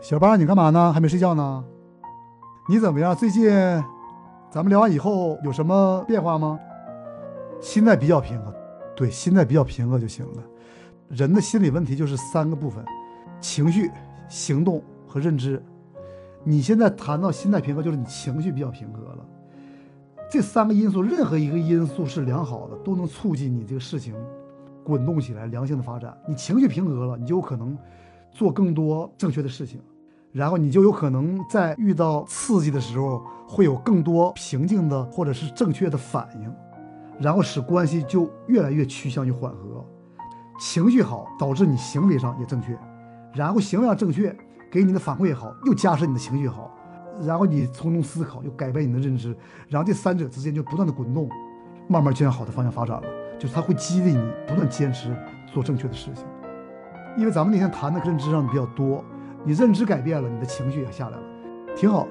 小八，你干嘛呢？还没睡觉呢？你怎么样？最近咱们聊完以后有什么变化吗？心态比较平和，对，心态比较平和就行了。人的心理问题就是三个部分：情绪、行动和认知。你现在谈到心态平和，就是你情绪比较平和了。这三个因素，任何一个因素是良好的，都能促进你这个事情滚动起来，良性的发展。你情绪平和了，你就有可能做更多正确的事情，然后你就有可能在遇到刺激的时候，会有更多平静的或者是正确的反应，然后使关系就越来越趋向于缓和。情绪好，导致你行为上也正确，然后行为上正确，给你的反馈也好，又加深你的情绪好，然后你从中思考，又改变你的认知，然后这三者之间就不断的滚动，慢慢就向好的方向发展了。就是它会激励你不断坚持做正确的事情。因为咱们那天谈的认知上比较多，你认知改变了，你的情绪也下来了，挺好。